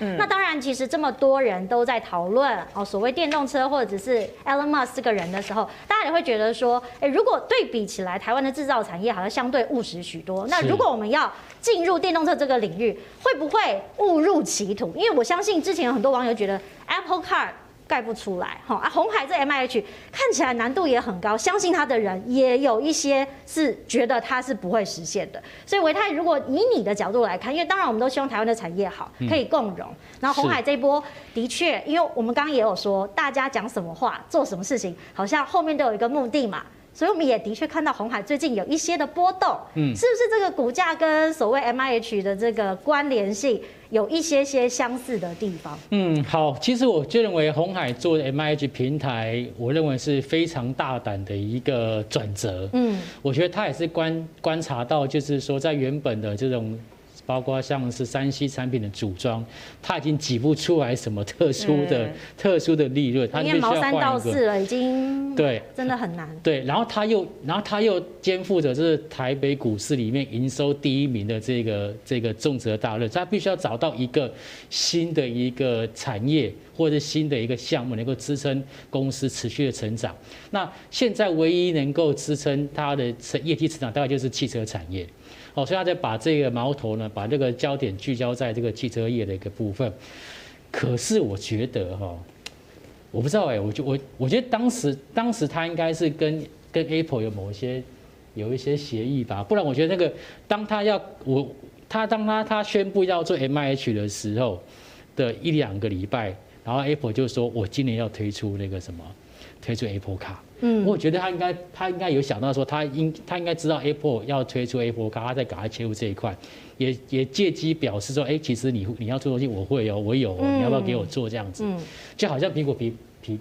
嗯，那当然，其实这么多人都在讨论哦，所谓电动车或者是 Elon Musk 这个人的时候，大家也会觉得说，哎，如果对比起来，台湾的制造产业好像相对务实许多。那如果我们要进入电动车这个领域，会不会误入歧途？因为我相信之前有很多网友觉得 Apple Car。盖不出来，哈啊！红海这 MIH 看起来难度也很高，相信它的人也有一些是觉得它是不会实现的。所以维泰，如果以你的角度来看，因为当然我们都希望台湾的产业好，可以共荣。然后红海这一波的确，因为我们刚刚也有说，大家讲什么话，做什么事情，好像后面都有一个目的嘛。所以我们也的确看到红海最近有一些的波动，嗯，是不是这个股价跟所谓 MIH 的这个关联性？有一些些相似的地方。嗯，好，其实我就认为红海做 MIH 平台，我认为是非常大胆的一个转折。嗯，我觉得他也是观观察到，就是说在原本的这种。包括像是三 C 产品的组装，它已经挤不出来什么特殊的、嗯、特殊的利润，它必须要换一个。了，已经对，真的很难。对，然后它又，然后它又肩负着就是台北股市里面营收第一名的这个这个重责大任，它必须要找到一个新的一个产业或者新的一个项目，能够支撑公司持续的成长。那现在唯一能够支撑它的成业绩成长，大概就是汽车产业。哦，所以他在把这个矛头呢，把这个焦点聚焦在这个汽车业的一个部分。可是我觉得哈，我不知道哎，我就我我觉得当时当时他应该是跟跟 Apple 有某一些有一些协议吧，不然我觉得那个当他要我他当他他宣布要做 MIH 的时候的一两个礼拜，然后 Apple 就说我今年要推出那个什么。推出 Apple 卡嗯，我觉得他应该，他应该有想到说，他应他应该知道 Apple 要推出 Apple Car，他在赶快切入这一块，也也借机表示说，哎，其实你你要做东西，我会哦，我有哦，你要不要给我做这样子？嗯，就好像苹果皮琵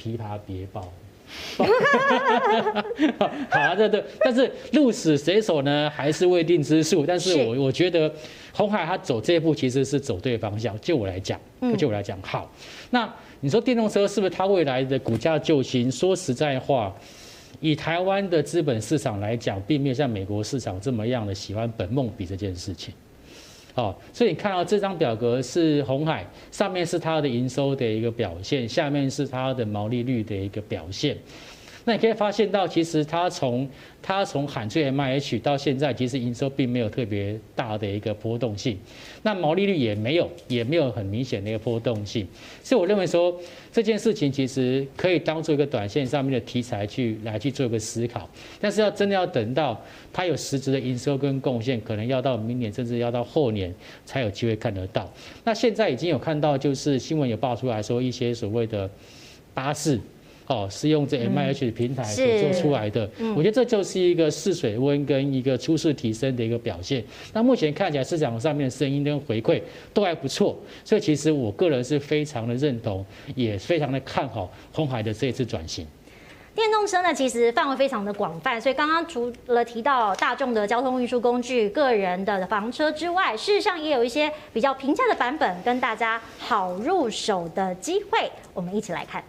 琵琶别抱，好啊，对对，但是鹿死谁手呢，还是未定之数。但是我我觉得红海他走这一步其实是走对方向，就我来讲，就我来讲，好，那。你说电动车是不是它未来的股价救星？说实在话，以台湾的资本市场来讲，并没有像美国市场这么样的喜欢本梦比这件事情。哦，所以你看到这张表格是红海，上面是它的营收的一个表现，下面是它的毛利率的一个表现。那你可以发现到，其实它从它从喊出 MIH 到现在，其实营收并没有特别大的一个波动性，那毛利率也没有，也没有很明显的一个波动性。所以我认为说这件事情其实可以当做一个短线上面的题材去来去做一个思考，但是要真的要等到它有实质的营收跟贡献，可能要到明年甚至要到后年才有机会看得到。那现在已经有看到，就是新闻有爆出来说一些所谓的巴士。哦，是用这 MIH 平台所做出来的，我觉得这就是一个试水温跟一个初试提升的一个表现。那目前看起来市场上面的声音跟回馈都还不错，所以其实我个人是非常的认同，也非常的看好红海的这一次转型。电动车呢，其实范围非常的广泛，所以刚刚除了提到大众的交通运输工具、个人的房车之外，事实上也有一些比较平价的版本跟大家好入手的机会，我们一起来看。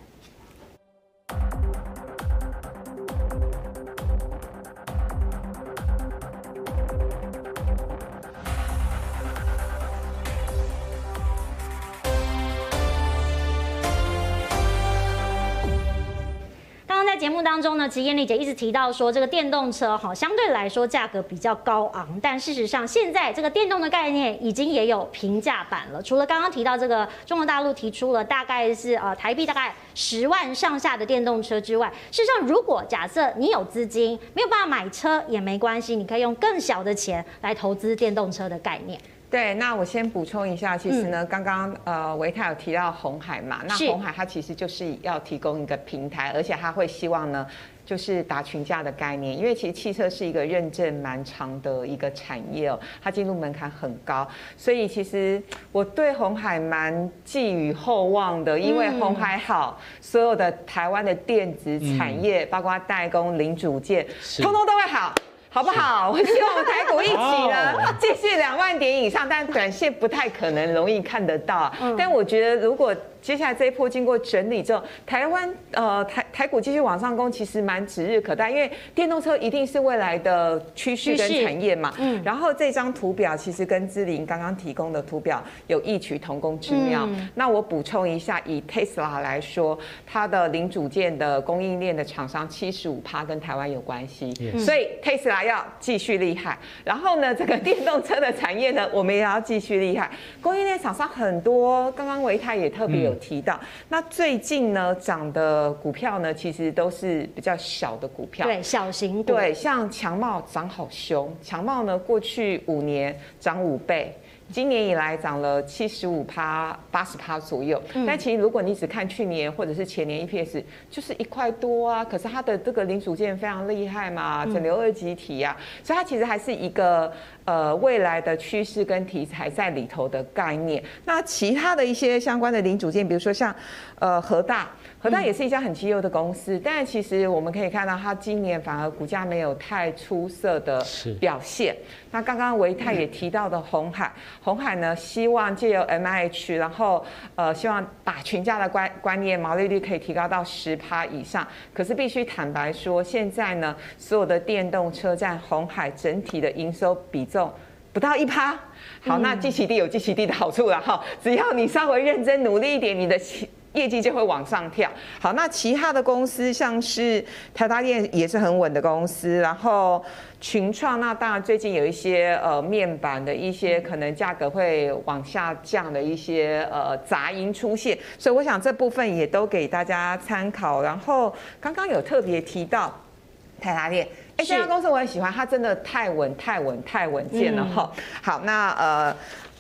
目当中呢，其实燕俐姐一直提到说，这个电动车哈相对来说价格比较高昂，但事实上现在这个电动的概念已经也有平价版了。除了刚刚提到这个中国大陆提出了大概是呃台币大概十万上下的电动车之外，事实上如果假设你有资金没有办法买车也没关系，你可以用更小的钱来投资电动车的概念。对，那我先补充一下，其实呢，刚刚呃维泰有提到红海嘛，那红海它其实就是要提供一个平台，而且它会希望呢，就是打群架的概念，因为其实汽车是一个认证蛮长的一个产业哦，它进入门槛很高，所以其实我对红海蛮寄予厚望的，因为红海好，所有的台湾的电子产业，包括代工、零组件，通通都会好。好不好？我希望我们台股一起呢，继续两万点以上，但短线不太可能容易看得到。但我觉得，如果接下来这一波经过整理之后，台湾呃台台股继续往上攻，其实蛮指日可待，因为电动车一定是未来的趋势跟产业嘛。嗯。然后这张图表其实跟志玲刚刚提供的图表有异曲同工之妙。嗯。那我补充一下，以 Tesla 来说，它的零组件的供应链的厂商七十五趴跟台湾有关系，嗯。所以 Tesla 要继续厉害。然后呢，这个电动车的产业呢，我们也要继续厉害。供应链厂商很多，刚刚维泰也特别有提到。嗯、那最近呢涨的股票呢，其实都是比较小的股票，对，小型股。对，像强茂涨好凶，强茂呢过去五年涨五倍。今年以来涨了七十五趴、八十趴左右，但其实如果你只看去年或者是前年 EPS，就是一块多啊。可是它的这个零组件非常厉害嘛，整流二极体啊，所以它其实还是一个呃未来的趋势跟题材在里头的概念。那其他的一些相关的零组件，比如说像呃和大。和大也是一家很绩优的公司，嗯、但其实我们可以看到，它今年反而股价没有太出色的表现。那刚刚维泰也提到的红海，红海呢希望借由 MIH，然后呃希望把群架的观观念，毛利率可以提高到十趴以上。可是必须坦白说，现在呢所有的电动车占红海整体的营收比重不到一趴。好，那基期低有基期低的好处了哈，只要你稍微认真努力一点，你的。业绩就会往上跳。好，那其他的公司像是台达电也是很稳的公司，然后群创那当然最近有一些呃面板的一些可能价格会往下降的一些呃杂音出现，所以我想这部分也都给大家参考。然后刚刚有特别提到台达电，哎，这家公司我很喜欢，它真的太稳太稳太稳健了哈。好，那呃。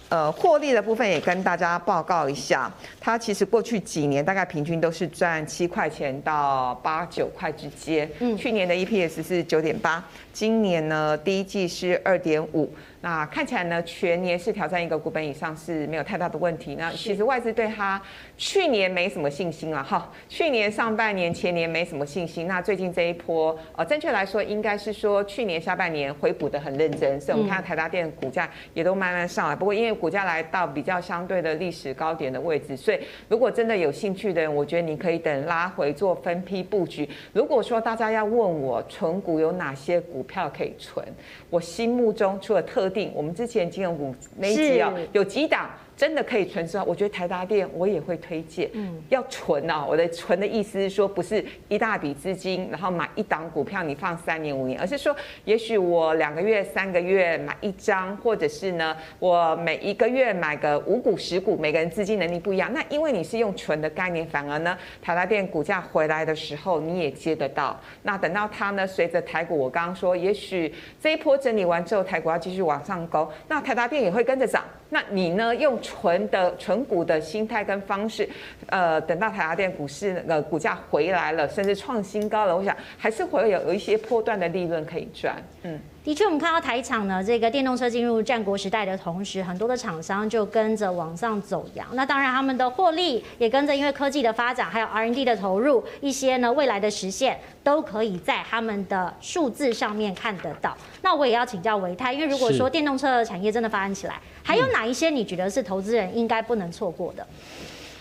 呃，获利的部分也跟大家报告一下，它其实过去几年大概平均都是赚七块钱到八九块之间。嗯，去年的 EPS 是九点八，今年呢第一季是二点五。那看起来呢，全年是挑战一个股本以上是没有太大的问题。那其实外资对它去年没什么信心了哈，去年上半年、前年没什么信心。那最近这一波，呃，正确来说应该是说去年下半年回补的很认真，所以我们看到台达电股价也都慢慢上来。不过因为股价来到比较相对的历史高点的位置，所以如果真的有兴趣的人，我觉得你可以等拉回做分批布局。如果说大家要问我存股有哪些股票可以存，我心目中除了特定，我们之前金融股那一集啊，有几档。真的可以存之后，我觉得台达电我也会推荐，嗯，要存啊。我的存的意思是说，不是一大笔资金，然后买一档股票你放三年五年，而是说，也许我两个月三个月买一张，或者是呢，我每一个月买个五股十股，每个人资金能力不一样。那因为你是用存的概念，反而呢，台达电股价回来的时候你也接得到。那等到它呢，随着台股，我刚刚说，也许这一波整理完之后，台股要继续往上勾，那台达电也会跟着涨。那你呢，用纯的纯股的心态跟方式，呃，等到台达电股市那个股价回来了，甚至创新高了，我想还是会有有一些波段的利润可以赚。嗯，的确，我们看到台厂呢，这个电动车进入战国时代的同时，很多的厂商就跟着往上走扬。那当然，他们的获利也跟着，因为科技的发展，还有 R&D 的投入，一些呢未来的实现，都可以在他们的数字上面看得到。那我也要请教维泰，因为如果说电动车的产业真的发展起来，还有哪一些你觉得是投资人应该不能错过的？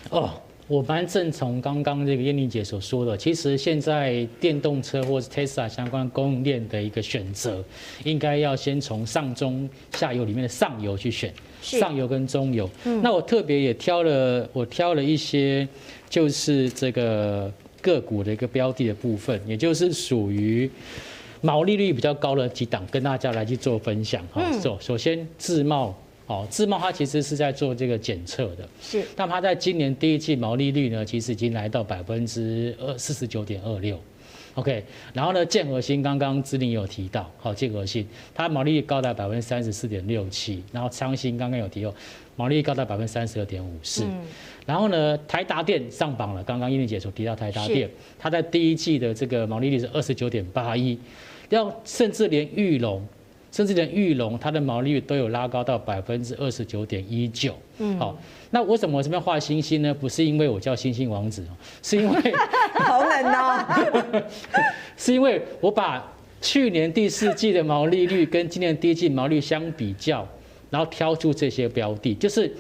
哦，我蛮认同刚刚这个燕玲姐所说的，其实现在电动车或是 Tesla 相关供应链的一个选择，应该要先从上中下游里面的上游去选，上游跟中游。那我特别也挑了，我挑了一些，就是这个个股的一个标的的部分，也就是属于。毛利率比较高的几档，跟大家来去做分享哈。首首先自贸哦，自贸它其实是在做这个检测的，是。那它在今年第一季毛利率呢，其实已经来到百分之二四十九点二六，OK。然后呢，建和兴刚刚姿麟有提到，好，建和兴它毛利率高达百分之三十四点六七，然后昌兴刚刚有提到，毛利率高达百分之三十二点五四。然后呢，台达电上榜了，刚刚英玲姐所提到台达电，它在第一季的这个毛利率是二十九点八一。要甚至连裕隆，甚至连玉龙，它的毛利率都有拉高到百分之二十九点一九。嗯，好，那为什么我这边画星星呢？不是因为我叫星星王子，是因为 好冷哦，是因为我把去年第四季的毛利率跟今年第一季毛利率相比较，然后挑出这些标的，就是。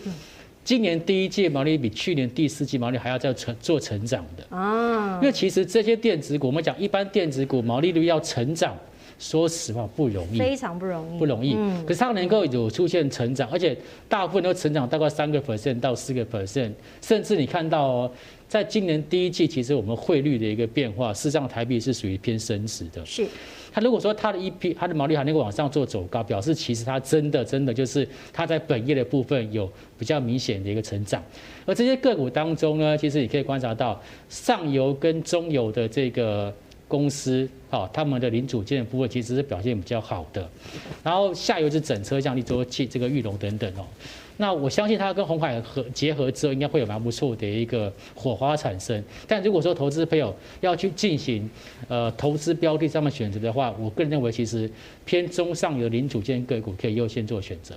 今年第一季毛利比去年第四季毛利还要再成做成长的啊。因为其实这些电子股，我们讲一般电子股毛利率要成长。说实话不容易，非常不容易，不容易。嗯、可是它能够有出现成长，而且大部分都成长大概三个 percent 到四个 percent，甚至你看到哦，在今年第一季，其实我们汇率的一个变化，事实上台币是属于偏升值的。是。它如果说它的 EP，它的毛利还能够往上做走高，表示其实它真的真的就是它在本业的部分有比较明显的一个成长。而这些个股当中呢，其实你可以观察到上游跟中游的这个。公司啊，他们的零组件部分其实是表现比较好的，然后下游是整车，像力州器这个裕隆等等哦。那我相信它跟鸿海合结合之后，应该会有蛮不错的一个火花产生。但如果说投资朋友要去进行呃投资标的上面选择的话，我个人认为其实偏中上游零组件个股可以优先做选择。